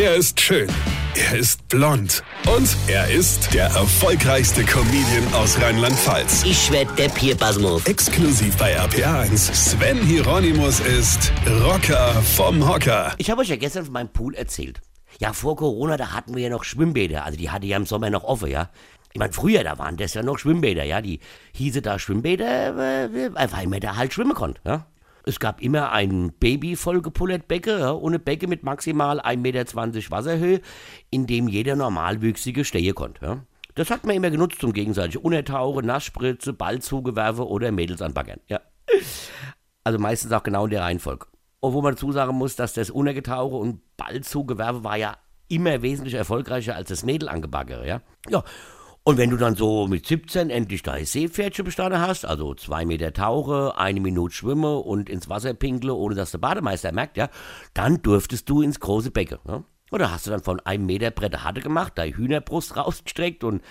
Er ist schön. Er ist blond. Und er ist der erfolgreichste Comedian aus Rheinland-Pfalz. Ich werd der Pierpasmus. Exklusiv bei RPA1. Sven Hieronymus ist Rocker vom Hocker. Ich habe euch ja gestern von meinem Pool erzählt. Ja, vor Corona, da hatten wir ja noch Schwimmbäder. Also die hatte ja im Sommer noch offen, ja. Ich meine, früher, da waren das ja noch Schwimmbäder, ja. Die hieße da Schwimmbäder, äh, weil man da halt schwimmen konnte, ja. Es gab immer ein Baby vollgepullert Becke, ja, ohne Becke mit maximal 1,20 Meter Wasserhöhe, in dem jeder Normalwüchsige stehen konnte. Ja. Das hat man immer genutzt zum gegenseitig Untertauchen, Nassspritze, Ballzugewerfe oder Mädels anbaggern. Ja. Also meistens auch genau in der Reihenfolge. Obwohl man dazu sagen muss, dass das Untergetauche und Ballzugewerfe war ja immer wesentlich erfolgreicher als das Mädel angebaggere. Ja. ja. Und wenn du dann so mit 17 endlich dein Seepferdchen bestanden hast, also zwei Meter Tauche, eine Minute Schwimme und ins Wasser pinkle, ohne dass der Bademeister merkt, ja, dann durftest du ins große Becken. Ja? Oder hast du dann von einem Meter Brette Hatte gemacht, deine Hühnerbrust rausgestreckt und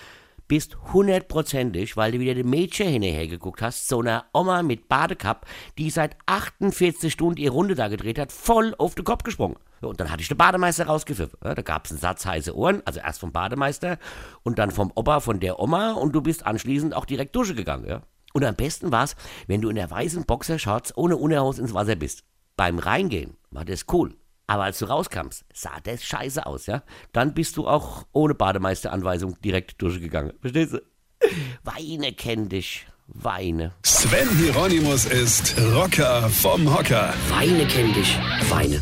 bist hundertprozentig, weil du wieder dem Mädchen hinterher geguckt hast, so einer Oma mit Badekapp, die seit 48 Stunden ihre Runde da gedreht hat, voll auf den Kopf gesprungen. Und dann hatte ich den Bademeister rausgepfiffen. Da gab es einen Satz heiße Ohren, also erst vom Bademeister und dann vom Opa von der Oma und du bist anschließend auch direkt durchgegangen. Ja? Und am besten war es, wenn du in der weißen Boxershorts ohne Unterhose ins Wasser bist. Beim Reingehen war das cool. Aber als du rauskamst, sah das scheiße aus, ja? Dann bist du auch ohne Bademeisteranweisung direkt durchgegangen. Verstehst du? Weine kenn dich. Weine. Sven Hieronymus ist Rocker vom Hocker. Weine kenn dich. Weine.